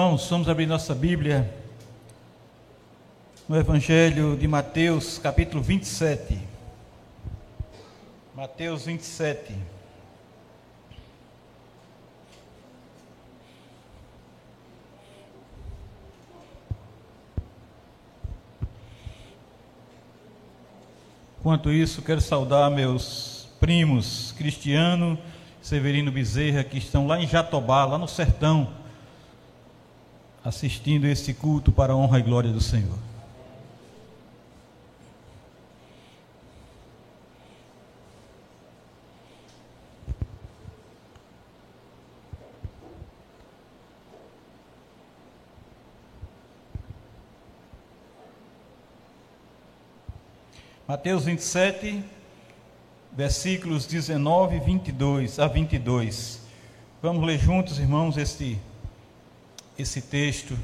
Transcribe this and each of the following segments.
Irmãos, vamos abrir nossa Bíblia no Evangelho de Mateus, capítulo 27. Mateus 27. Enquanto isso, quero saudar meus primos Cristiano Severino Bezerra, que estão lá em Jatobá, lá no sertão, assistindo esse culto para a honra e glória do Senhor. Mateus 27, versículos 19 e 22 a 22. Vamos ler juntos, irmãos, este, esse texto.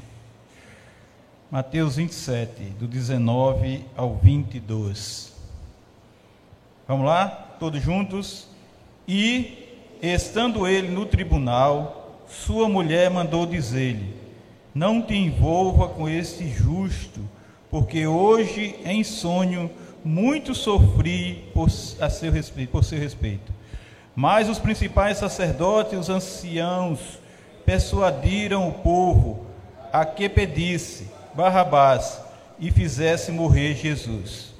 Mateus 27, do 19 ao 22. Vamos lá? Todos juntos? E, estando ele no tribunal, sua mulher mandou dizer-lhe: Não te envolva com este justo, porque hoje em sonho muito sofri por, a seu respeito, por seu respeito. Mas os principais sacerdotes os anciãos persuadiram o povo a que pedisse Barrabás e fizesse morrer Jesus.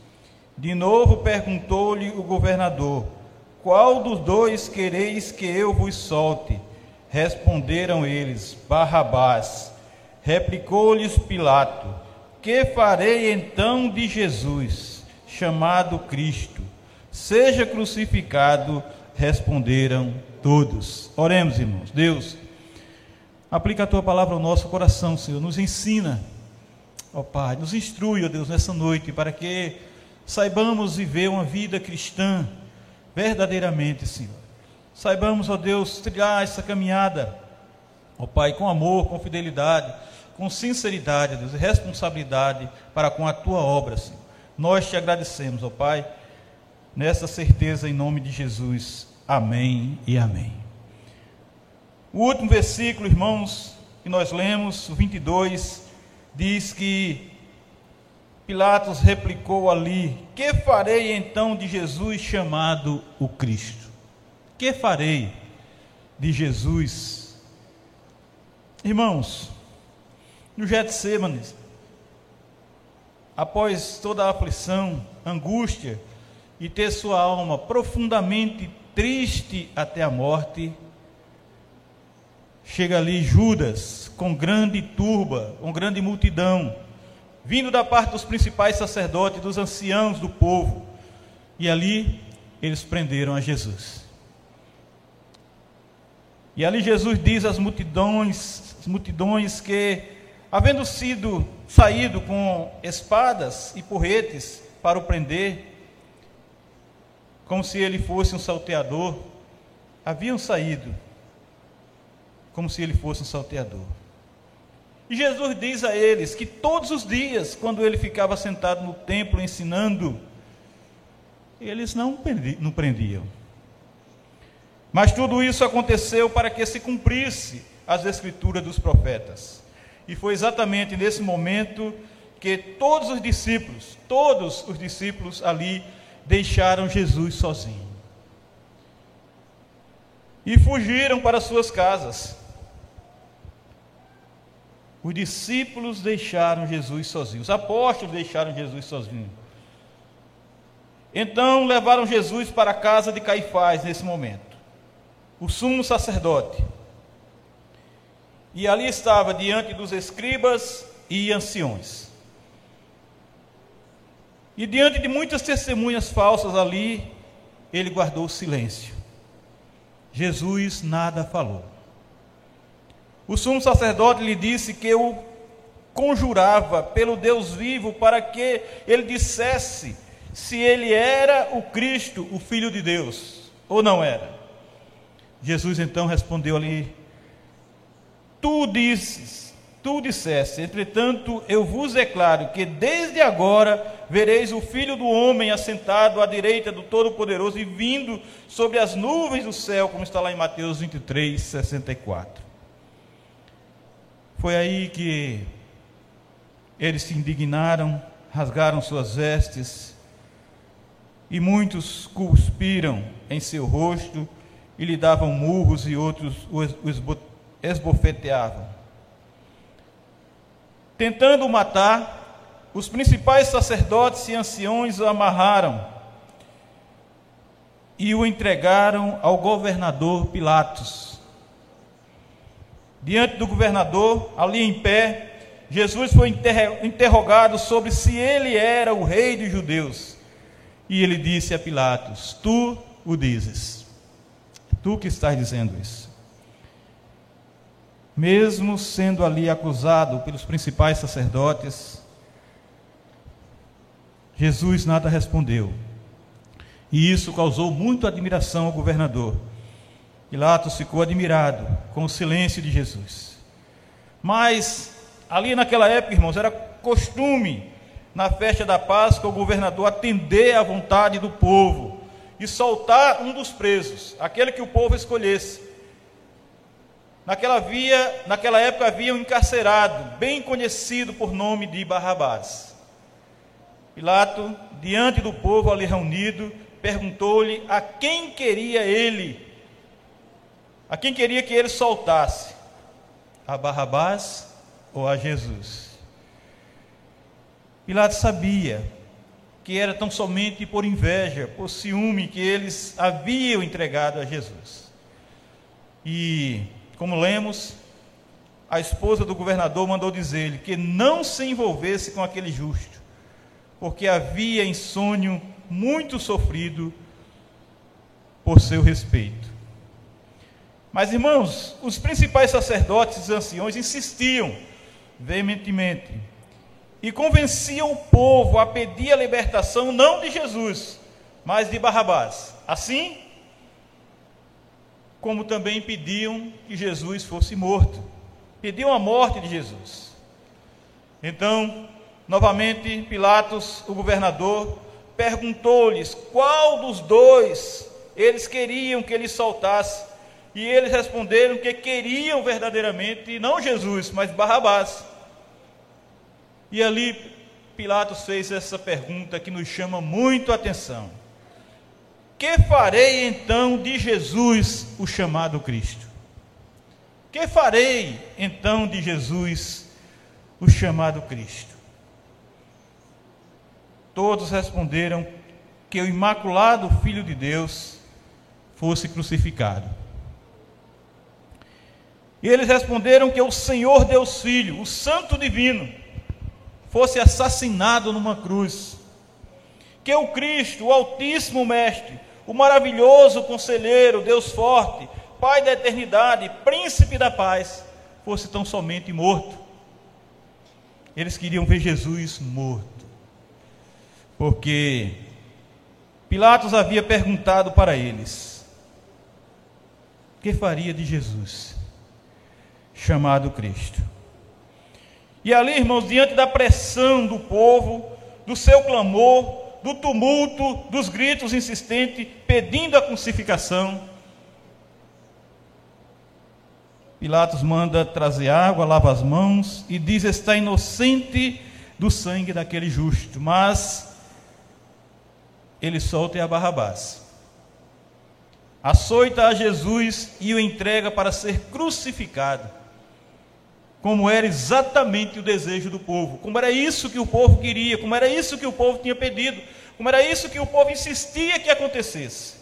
De novo perguntou-lhe o governador: Qual dos dois quereis que eu vos solte? Responderam eles: Barrabás. Replicou-lhes Pilato: Que farei então de Jesus? chamado Cristo, seja crucificado, responderam todos. Oremos, irmãos. Deus, aplica a tua palavra ao nosso coração, Senhor. Nos ensina, ó Pai, nos instrui, ó Deus, nessa noite, para que saibamos viver uma vida cristã verdadeiramente, Senhor. Saibamos, ó Deus, trilhar essa caminhada, ó Pai, com amor, com fidelidade, com sinceridade, Deus, e responsabilidade para com a tua obra, Senhor. Nós te agradecemos, ó Pai, nessa certeza em nome de Jesus. Amém e amém. O último versículo, irmãos, que nós lemos, o 22, diz que Pilatos replicou ali: Que farei então de Jesus chamado o Cristo? Que farei de Jesus? Irmãos, no Getsêmanes, após toda a aflição, angústia e ter sua alma profundamente triste até a morte, chega ali Judas com grande turba, com grande multidão, vindo da parte dos principais sacerdotes, dos anciãos do povo, e ali eles prenderam a Jesus. E ali Jesus diz às multidões, às multidões que havendo sido saído com espadas e porretes para o prender, como se ele fosse um salteador, haviam saído como se ele fosse um salteador. E Jesus diz a eles que todos os dias, quando ele ficava sentado no templo ensinando, eles não prendiam. Mas tudo isso aconteceu para que se cumprisse as escrituras dos profetas. E foi exatamente nesse momento que todos os discípulos, todos os discípulos ali deixaram Jesus sozinho. E fugiram para suas casas. Os discípulos deixaram Jesus sozinho, os apóstolos deixaram Jesus sozinho. Então levaram Jesus para a casa de Caifás nesse momento. O sumo sacerdote e ali estava diante dos escribas e anciões. E diante de muitas testemunhas falsas ali, ele guardou silêncio. Jesus nada falou. O sumo sacerdote lhe disse que o conjurava pelo Deus vivo para que ele dissesse se ele era o Cristo, o Filho de Deus, ou não era. Jesus então respondeu ali Tu disses, tu disseste, entretanto eu vos declaro que desde agora vereis o Filho do Homem assentado à direita do Todo-Poderoso e vindo sobre as nuvens do céu, como está lá em Mateus 23, 64. Foi aí que eles se indignaram, rasgaram suas vestes, e muitos cuspiram em seu rosto e lhe davam murros e outros o esbofeteavam. Tentando matar, os principais sacerdotes e anciões o amarraram e o entregaram ao governador Pilatos. Diante do governador, ali em pé, Jesus foi interrogado sobre se ele era o rei dos judeus. E ele disse a Pilatos: Tu o dizes. Tu que estás dizendo isso. Mesmo sendo ali acusado pelos principais sacerdotes, Jesus nada respondeu. E isso causou muita admiração ao governador. Pilatos ficou admirado com o silêncio de Jesus. Mas, ali naquela época, irmãos, era costume, na festa da Páscoa, o governador atender à vontade do povo e soltar um dos presos, aquele que o povo escolhesse. Naquela, via, naquela época havia um encarcerado, bem conhecido por nome de Barrabás. Pilato, diante do povo ali reunido, perguntou-lhe a quem queria ele, a quem queria que ele soltasse, a Barrabás ou a Jesus. Pilatos sabia que era tão somente por inveja, por ciúme que eles haviam entregado a Jesus. E, como lemos, a esposa do governador mandou dizer-lhe que não se envolvesse com aquele justo, porque havia sonho muito sofrido por seu respeito. Mas, irmãos, os principais sacerdotes e anciões insistiam veementemente e convenciam o povo a pedir a libertação não de Jesus, mas de Barrabás. Assim, como também pediam que Jesus fosse morto, pediam a morte de Jesus. Então, novamente, Pilatos, o governador, perguntou-lhes qual dos dois eles queriam que ele soltasse. E eles responderam que queriam verdadeiramente não Jesus, mas Barrabás. E ali Pilatos fez essa pergunta que nos chama muito a atenção: Que farei então de Jesus, o chamado Cristo? Que farei então de Jesus, o chamado Cristo? Todos responderam que o imaculado Filho de Deus fosse crucificado. E eles responderam que o Senhor Deus Filho, o Santo Divino, fosse assassinado numa cruz. Que o Cristo, o Altíssimo Mestre, o maravilhoso Conselheiro, Deus Forte, Pai da eternidade, Príncipe da paz, fosse tão somente morto. Eles queriam ver Jesus morto porque Pilatos havia perguntado para eles: que faria de Jesus, chamado Cristo? E ali, irmãos, diante da pressão do povo, do seu clamor, do tumulto, dos gritos insistentes, pedindo a crucificação, Pilatos manda trazer água, lava as mãos e diz: está inocente do sangue daquele justo. Mas ele solta a Barrabás. Açoita a Jesus e o entrega para ser crucificado, como era exatamente o desejo do povo, como era isso que o povo queria, como era isso que o povo tinha pedido, como era isso que o povo insistia que acontecesse.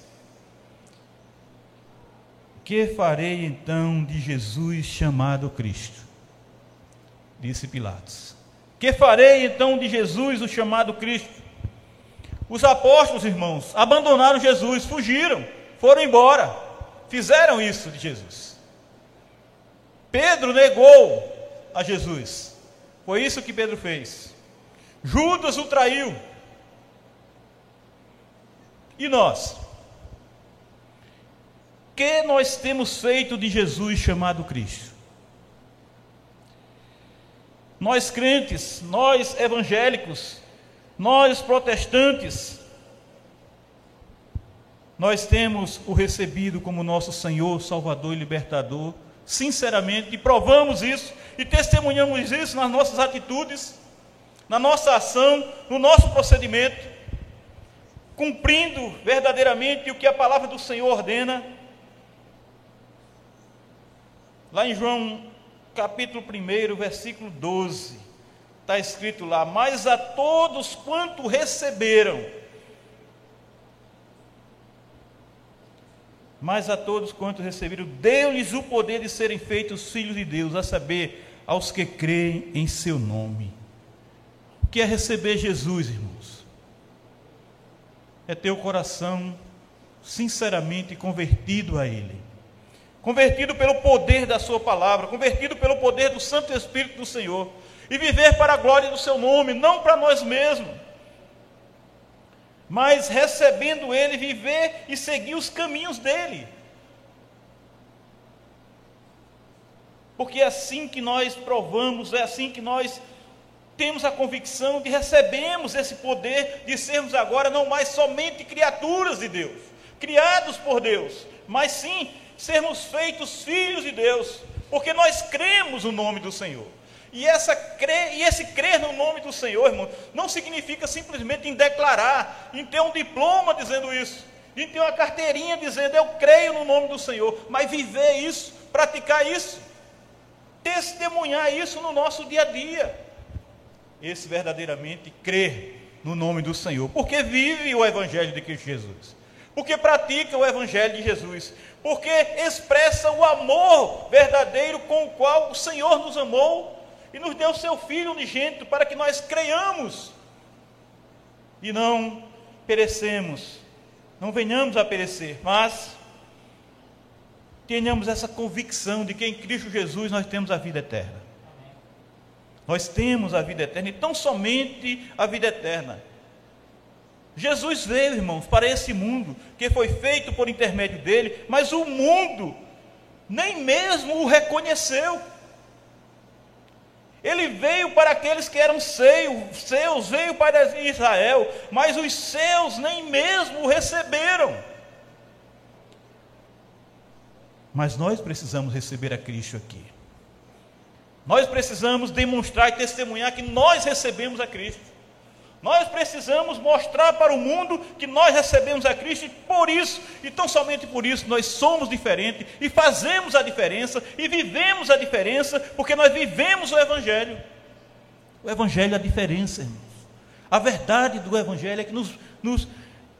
Que farei então de Jesus chamado Cristo? Disse Pilatos. Que farei então de Jesus o chamado Cristo? Os apóstolos, irmãos, abandonaram Jesus, fugiram, foram embora, fizeram isso de Jesus. Pedro negou a Jesus, foi isso que Pedro fez. Judas o traiu. E nós? Que nós temos feito de Jesus chamado Cristo? Nós crentes, nós evangélicos, nós, protestantes, nós temos o recebido como nosso Senhor, Salvador e Libertador? Sinceramente, e provamos isso, e testemunhamos isso nas nossas atitudes, na nossa ação, no nosso procedimento, cumprindo verdadeiramente o que a palavra do Senhor ordena. Lá em João capítulo 1, versículo 12, está escrito lá: Mas a todos quanto receberam, mas a todos quanto receberam, deu-lhes o poder de serem feitos filhos de Deus, a saber, aos que creem em seu nome. O que é receber Jesus, irmãos? É ter o coração sinceramente convertido a Ele, convertido pelo poder da Sua palavra, convertido pelo poder do Santo Espírito do Senhor, e viver para a glória do Seu nome, não para nós mesmos mas recebendo Ele, viver e seguir os caminhos dele. Porque é assim que nós provamos, é assim que nós temos a convicção de recebemos esse poder de sermos agora não mais somente criaturas de Deus, criados por Deus, mas sim sermos feitos filhos de Deus, porque nós cremos no nome do Senhor. E, essa crer, e esse crer no nome do Senhor, irmão, não significa simplesmente em declarar, em ter um diploma dizendo isso, em ter uma carteirinha dizendo eu creio no nome do Senhor, mas viver isso, praticar isso, testemunhar isso no nosso dia a dia. Esse verdadeiramente crer no nome do Senhor, porque vive o Evangelho de Cristo Jesus, porque pratica o Evangelho de Jesus, porque expressa o amor verdadeiro com o qual o Senhor nos amou e nos deu seu Filho unigênito para que nós creiamos e não perecemos, não venhamos a perecer, mas tenhamos essa convicção de que em Cristo Jesus nós temos a vida eterna. Nós temos a vida eterna e tão somente a vida eterna. Jesus veio, irmãos, para esse mundo que foi feito por intermédio dele, mas o mundo nem mesmo o reconheceu. Ele veio para aqueles que eram seus, veio para Israel, mas os seus nem mesmo o receberam. Mas nós precisamos receber a Cristo aqui. Nós precisamos demonstrar e testemunhar que nós recebemos a Cristo. Nós precisamos mostrar para o mundo que nós recebemos a Cristo e por isso, e tão somente por isso, nós somos diferentes e fazemos a diferença e vivemos a diferença, porque nós vivemos o Evangelho. O Evangelho é a diferença, irmãos. A verdade do Evangelho é que nos, nos,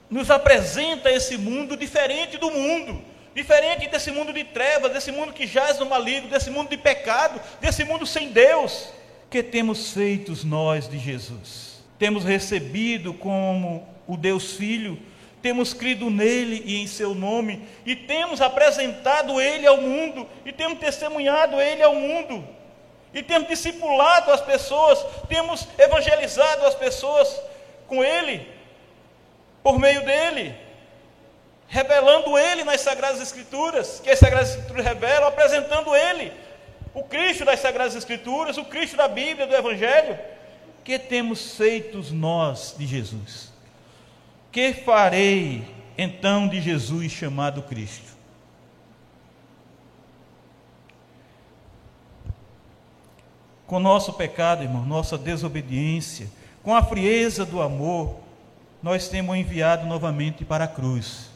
nos apresenta esse mundo diferente do mundo, diferente desse mundo de trevas, desse mundo que jaz no maligno, desse mundo de pecado, desse mundo sem Deus. Que temos feitos nós de Jesus? Temos recebido como o Deus Filho, temos crido nele e em seu nome, e temos apresentado ele ao mundo, e temos testemunhado ele ao mundo, e temos discipulado as pessoas, temos evangelizado as pessoas com ele, por meio dele, revelando ele nas Sagradas Escrituras, que as Sagradas Escrituras revelam, apresentando ele, o Cristo das Sagradas Escrituras, o Cristo da Bíblia, do Evangelho que temos feito nós de Jesus? Que farei então de Jesus chamado Cristo? Com nosso pecado, irmão, nossa desobediência, com a frieza do amor, nós temos enviado novamente para a cruz.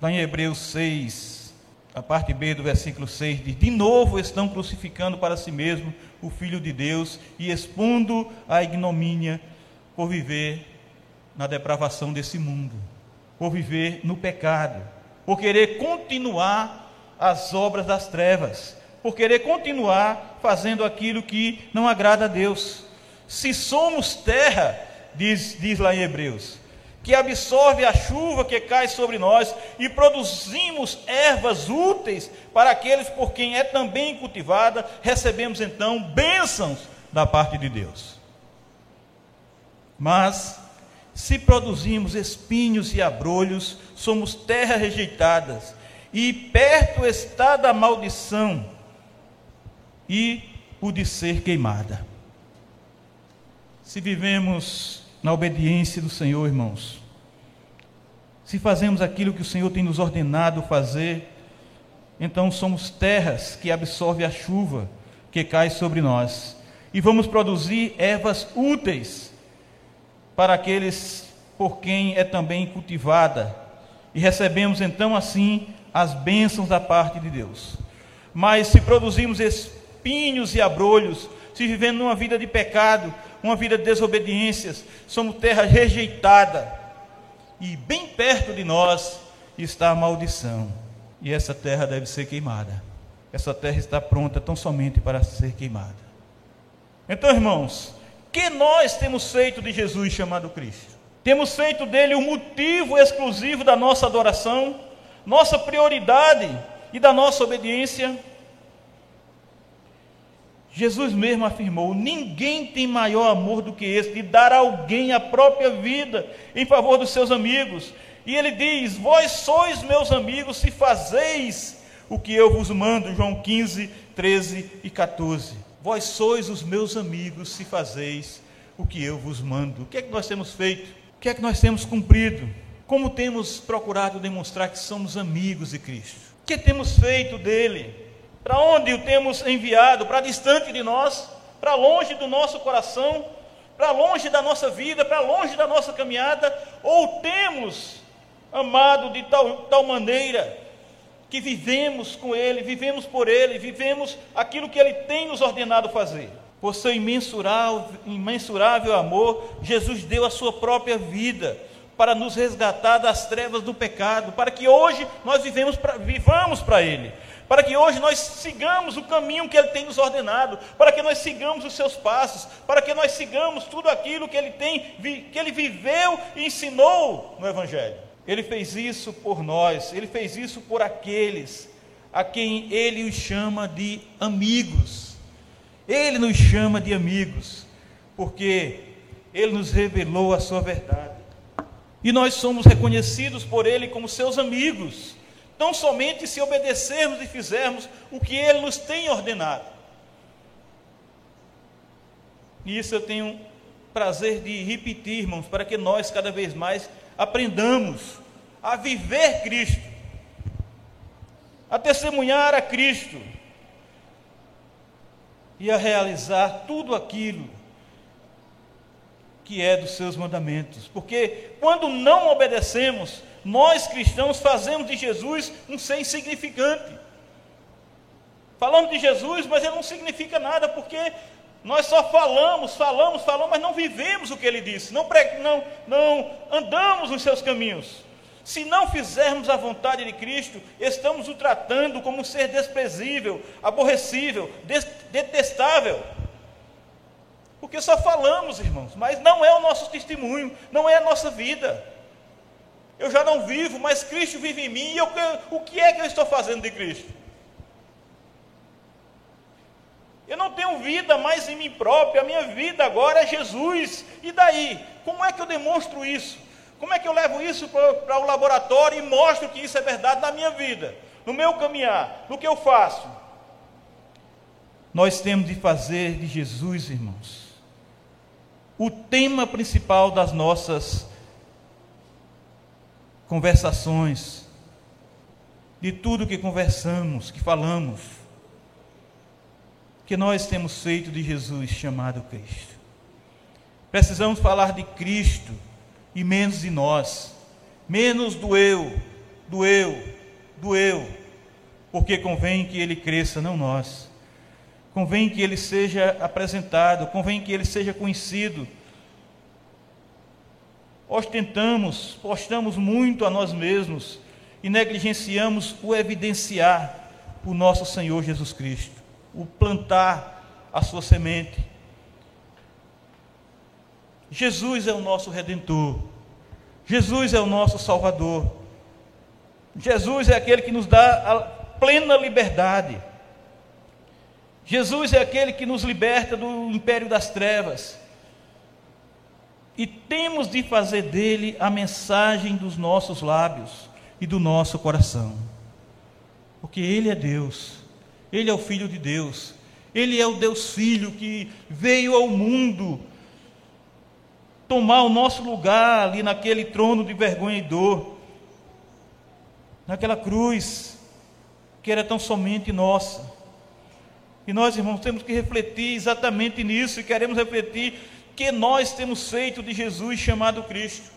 Lá em Hebreus 6, a parte B do versículo 6 diz: De novo estão crucificando para si mesmo o Filho de Deus e expondo a ignomínia por viver na depravação desse mundo, por viver no pecado, por querer continuar as obras das trevas, por querer continuar fazendo aquilo que não agrada a Deus. Se somos terra, diz, diz lá em Hebreus, que absorve a chuva que cai sobre nós e produzimos ervas úteis para aqueles por quem é também cultivada, recebemos então bênçãos da parte de Deus. Mas, se produzimos espinhos e abrolhos, somos terra rejeitadas, e perto está da maldição e o de ser queimada. Se vivemos na obediência do Senhor, irmãos. Se fazemos aquilo que o Senhor tem nos ordenado fazer, então somos terras que absorvem a chuva que cai sobre nós e vamos produzir ervas úteis para aqueles por quem é também cultivada e recebemos então assim as bênçãos da parte de Deus. Mas se produzimos espinhos e abrolhos, se vivendo numa vida de pecado, uma vida de desobediências, somos terra rejeitada. E bem perto de nós está a maldição. E essa terra deve ser queimada. Essa terra está pronta tão somente para ser queimada. Então, irmãos, que nós temos feito de Jesus chamado Cristo? Temos feito dele o motivo exclusivo da nossa adoração, nossa prioridade e da nossa obediência. Jesus mesmo afirmou: ninguém tem maior amor do que esse, de dar a alguém a própria vida em favor dos seus amigos. E ele diz: Vós sois meus amigos se fazeis o que eu vos mando. João 15, 13 e 14. Vós sois os meus amigos se fazeis o que eu vos mando. O que é que nós temos feito? O que é que nós temos cumprido? Como temos procurado demonstrar que somos amigos de Cristo? O que temos feito dele? Para onde o temos enviado? Para distante de nós? Para longe do nosso coração? Para longe da nossa vida? Para longe da nossa caminhada? Ou temos amado de tal, tal maneira que vivemos com Ele, vivemos por Ele, vivemos aquilo que Ele tem nos ordenado fazer? Por seu imensurável, imensurável amor, Jesus deu a sua própria vida para nos resgatar das trevas do pecado, para que hoje nós vivemos pra, vivamos para Ele, para que hoje nós sigamos o caminho que Ele tem nos ordenado, para que nós sigamos os seus passos, para que nós sigamos tudo aquilo que Ele tem, que Ele viveu e ensinou no Evangelho. Ele fez isso por nós, Ele fez isso por aqueles a quem Ele os chama de amigos. Ele nos chama de amigos, porque Ele nos revelou a sua verdade. E nós somos reconhecidos por Ele como seus amigos, tão somente se obedecermos e fizermos o que Ele nos tem ordenado. E isso eu tenho prazer de repetir, irmãos, para que nós cada vez mais aprendamos a viver Cristo, a testemunhar a Cristo e a realizar tudo aquilo que é dos seus mandamentos. Porque quando não obedecemos, nós cristãos fazemos de Jesus um ser insignificante. Falamos de Jesus, mas ele não significa nada, porque nós só falamos, falamos, falamos, mas não vivemos o que ele disse, não, não, não andamos nos seus caminhos. Se não fizermos a vontade de Cristo, estamos o tratando como um ser desprezível, aborrecível, detestável. Porque só falamos, irmãos, mas não é o nosso testemunho, não é a nossa vida. Eu já não vivo, mas Cristo vive em mim, e eu, o que é que eu estou fazendo de Cristo? Eu não tenho vida mais em mim próprio, a minha vida agora é Jesus. E daí? Como é que eu demonstro isso? Como é que eu levo isso para o laboratório e mostro que isso é verdade na minha vida, no meu caminhar, no que eu faço? Nós temos de fazer de Jesus, irmãos, o tema principal das nossas conversações, de tudo que conversamos, que falamos, que nós temos feito de Jesus chamado Cristo. Precisamos falar de Cristo e menos de nós, menos do eu, do eu, do eu, porque convém que ele cresça, não nós convém que ele seja apresentado, convém que ele seja conhecido. Ostentamos, postamos muito a nós mesmos e negligenciamos o evidenciar o nosso Senhor Jesus Cristo, o plantar a sua semente. Jesus é o nosso redentor. Jesus é o nosso salvador. Jesus é aquele que nos dá a plena liberdade. Jesus é aquele que nos liberta do império das trevas. E temos de fazer dele a mensagem dos nossos lábios e do nosso coração. Porque ele é Deus. Ele é o filho de Deus. Ele é o Deus filho que veio ao mundo tomar o nosso lugar ali naquele trono de vergonha e dor. Naquela cruz que era tão somente nossa. E nós, irmãos, temos que refletir exatamente nisso e queremos refletir que nós temos feito de Jesus chamado Cristo.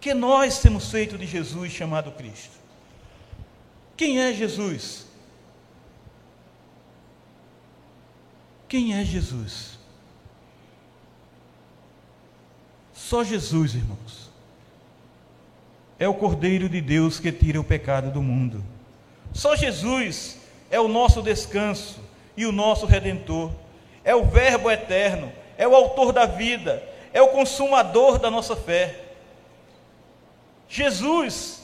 Que nós temos feito de Jesus chamado Cristo. Quem é Jesus? Quem é Jesus? Só Jesus, irmãos. É o Cordeiro de Deus que tira o pecado do mundo. Só Jesus é o nosso descanso e o nosso redentor. É o Verbo eterno, é o autor da vida, é o consumador da nossa fé. Jesus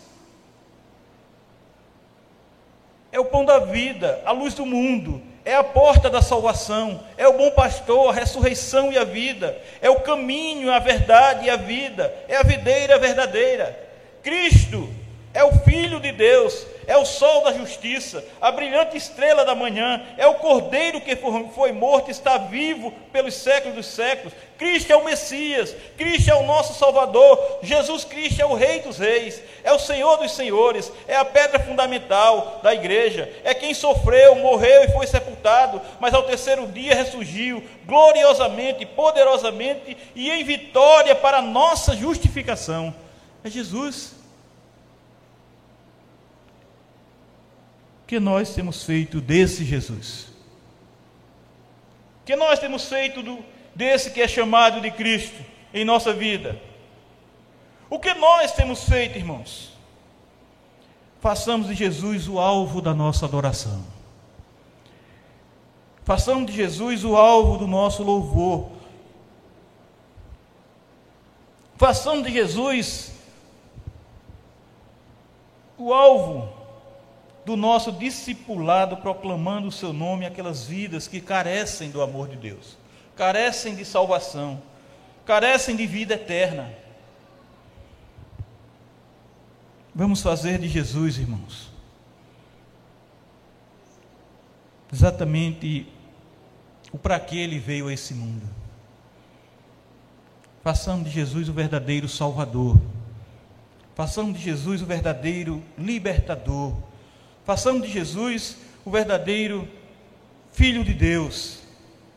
é o pão da vida, a luz do mundo, é a porta da salvação, é o bom pastor, a ressurreição e a vida, é o caminho, a verdade e a vida, é a videira verdadeira. Cristo é o Filho de Deus, é o sol da justiça, a brilhante estrela da manhã, é o cordeiro que foi morto e está vivo pelos séculos dos séculos. Cristo é o Messias, Cristo é o nosso Salvador, Jesus Cristo é o Rei dos Reis, é o Senhor dos Senhores, é a pedra fundamental da igreja, é quem sofreu, morreu e foi sepultado, mas ao terceiro dia ressurgiu gloriosamente, poderosamente e em vitória para a nossa justificação. É Jesus. Que nós temos feito desse Jesus? Que nós temos feito do, desse que é chamado de Cristo em nossa vida? O que nós temos feito, irmãos? Façamos de Jesus o alvo da nossa adoração. Façamos de Jesus o alvo do nosso louvor. Façamos de Jesus o alvo do nosso discipulado proclamando o seu nome aquelas vidas que carecem do amor de Deus, carecem de salvação, carecem de vida eterna. Vamos fazer de Jesus, irmãos, exatamente o para que ele veio a esse mundo. Façamos de Jesus o verdadeiro Salvador. Façamos de Jesus o verdadeiro libertador Façamos de Jesus o verdadeiro Filho de Deus.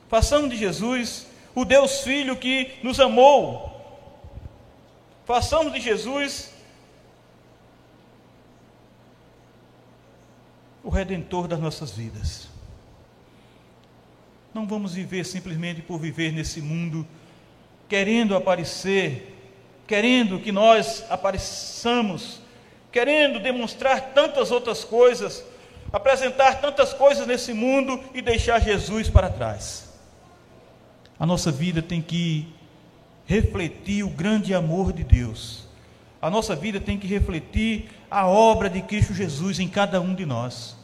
Façamos de Jesus o Deus Filho que nos amou. Façamos de Jesus o redentor das nossas vidas. Não vamos viver simplesmente por viver nesse mundo, querendo aparecer, querendo que nós apareçamos querendo demonstrar tantas outras coisas, apresentar tantas coisas nesse mundo e deixar Jesus para trás. A nossa vida tem que refletir o grande amor de Deus. A nossa vida tem que refletir a obra de Cristo Jesus em cada um de nós.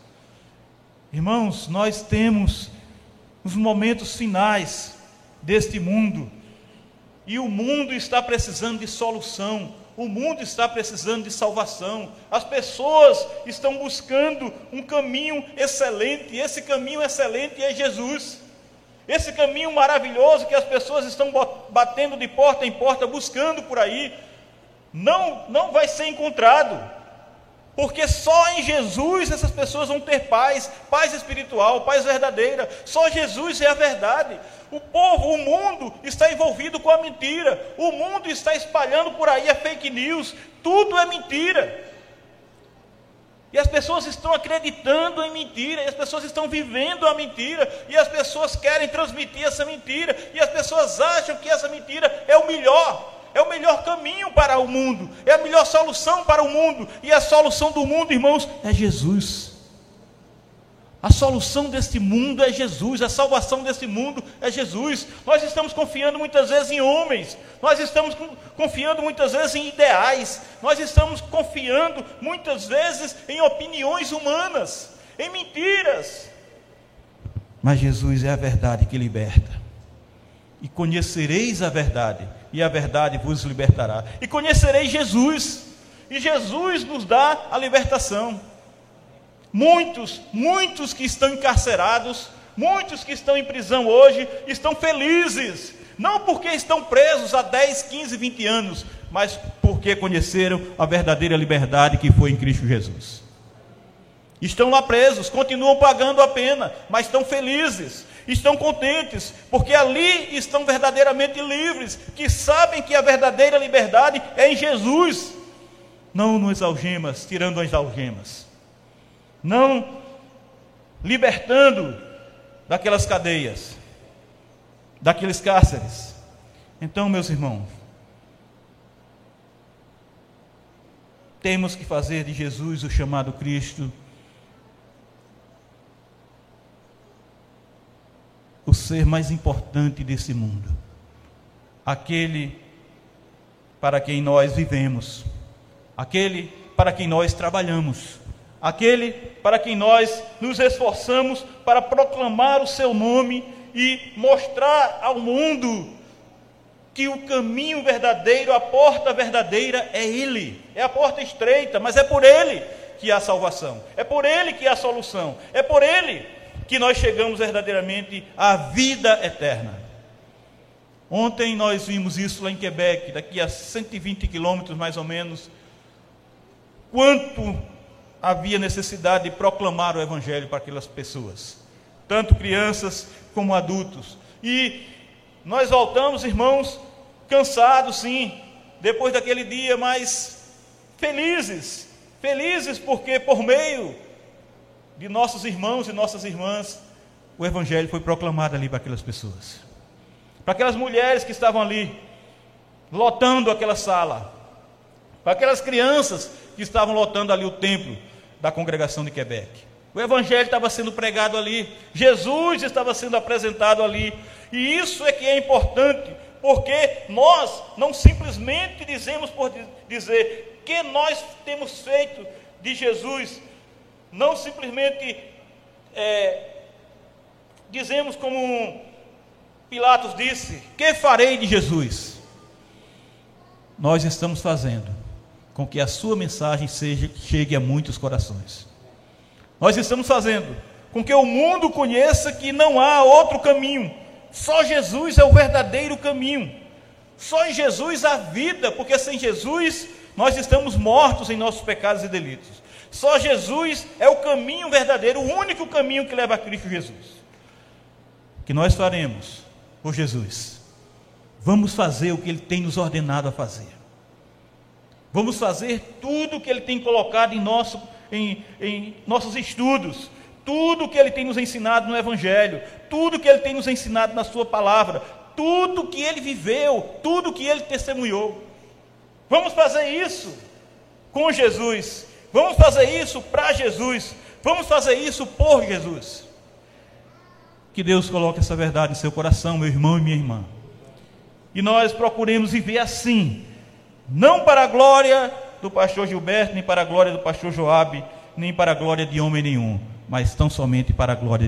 Irmãos, nós temos os momentos finais deste mundo, e o mundo está precisando de solução, o mundo está precisando de salvação. As pessoas estão buscando um caminho excelente. E esse caminho excelente é Jesus. Esse caminho maravilhoso que as pessoas estão batendo de porta em porta, buscando por aí, não, não vai ser encontrado. Porque só em Jesus essas pessoas vão ter paz, paz espiritual, paz verdadeira. Só Jesus é a verdade. O povo, o mundo está envolvido com a mentira. O mundo está espalhando por aí a fake news. Tudo é mentira. E as pessoas estão acreditando em mentira, e as pessoas estão vivendo a mentira, e as pessoas querem transmitir essa mentira, e as pessoas acham que essa mentira é o melhor é o melhor caminho para o mundo, é a melhor solução para o mundo, e a solução do mundo, irmãos, é Jesus. A solução deste mundo é Jesus, a salvação deste mundo é Jesus. Nós estamos confiando muitas vezes em homens, nós estamos confiando muitas vezes em ideais, nós estamos confiando muitas vezes em opiniões humanas, em mentiras. Mas Jesus é a verdade que liberta. E conhecereis a verdade, e a verdade vos libertará. E conhecereis Jesus, e Jesus nos dá a libertação. Muitos, muitos que estão encarcerados, muitos que estão em prisão hoje, estão felizes, não porque estão presos há 10, 15, 20 anos, mas porque conheceram a verdadeira liberdade que foi em Cristo Jesus. Estão lá presos, continuam pagando a pena, mas estão felizes, estão contentes, porque ali estão verdadeiramente livres, que sabem que a verdadeira liberdade é em Jesus, não nos algemas, tirando as algemas, não libertando daquelas cadeias, daqueles cárceres. Então, meus irmãos, temos que fazer de Jesus o chamado Cristo o ser mais importante desse mundo, aquele para quem nós vivemos, aquele para quem nós trabalhamos, aquele para quem nós nos esforçamos para proclamar o seu nome e mostrar ao mundo que o caminho verdadeiro, a porta verdadeira é Ele, é a porta estreita, mas é por Ele que há salvação, é por Ele que há solução, é por Ele que nós chegamos verdadeiramente à vida eterna. Ontem nós vimos isso lá em Quebec, daqui a 120 quilômetros mais ou menos, quanto havia necessidade de proclamar o Evangelho para aquelas pessoas, tanto crianças como adultos. E nós voltamos, irmãos, cansados, sim, depois daquele dia, mas felizes, felizes porque por meio de nossos irmãos e nossas irmãs, o Evangelho foi proclamado ali para aquelas pessoas, para aquelas mulheres que estavam ali, lotando aquela sala, para aquelas crianças que estavam lotando ali o templo da congregação de Quebec. O Evangelho estava sendo pregado ali, Jesus estava sendo apresentado ali, e isso é que é importante, porque nós não simplesmente dizemos por dizer que nós temos feito de Jesus não simplesmente é, dizemos como Pilatos disse: Que farei de Jesus? Nós estamos fazendo com que a sua mensagem seja, chegue a muitos corações. Nós estamos fazendo com que o mundo conheça que não há outro caminho, só Jesus é o verdadeiro caminho. Só em Jesus há vida, porque sem Jesus nós estamos mortos em nossos pecados e delitos. Só Jesus é o caminho verdadeiro, o único caminho que leva a Cristo Jesus. Que nós faremos por Jesus. Vamos fazer o que Ele tem nos ordenado a fazer. Vamos fazer tudo o que Ele tem colocado em, nosso, em, em nossos estudos, tudo o que Ele tem nos ensinado no Evangelho, tudo o que Ele tem nos ensinado na Sua palavra, tudo o que Ele viveu, tudo o que Ele testemunhou. Vamos fazer isso com Jesus Vamos fazer isso para Jesus. Vamos fazer isso por Jesus. Que Deus coloque essa verdade em seu coração, meu irmão e minha irmã. E nós procuremos viver assim, não para a glória do pastor Gilberto, nem para a glória do pastor Joabe, nem para a glória de homem nenhum, mas tão somente para a glória de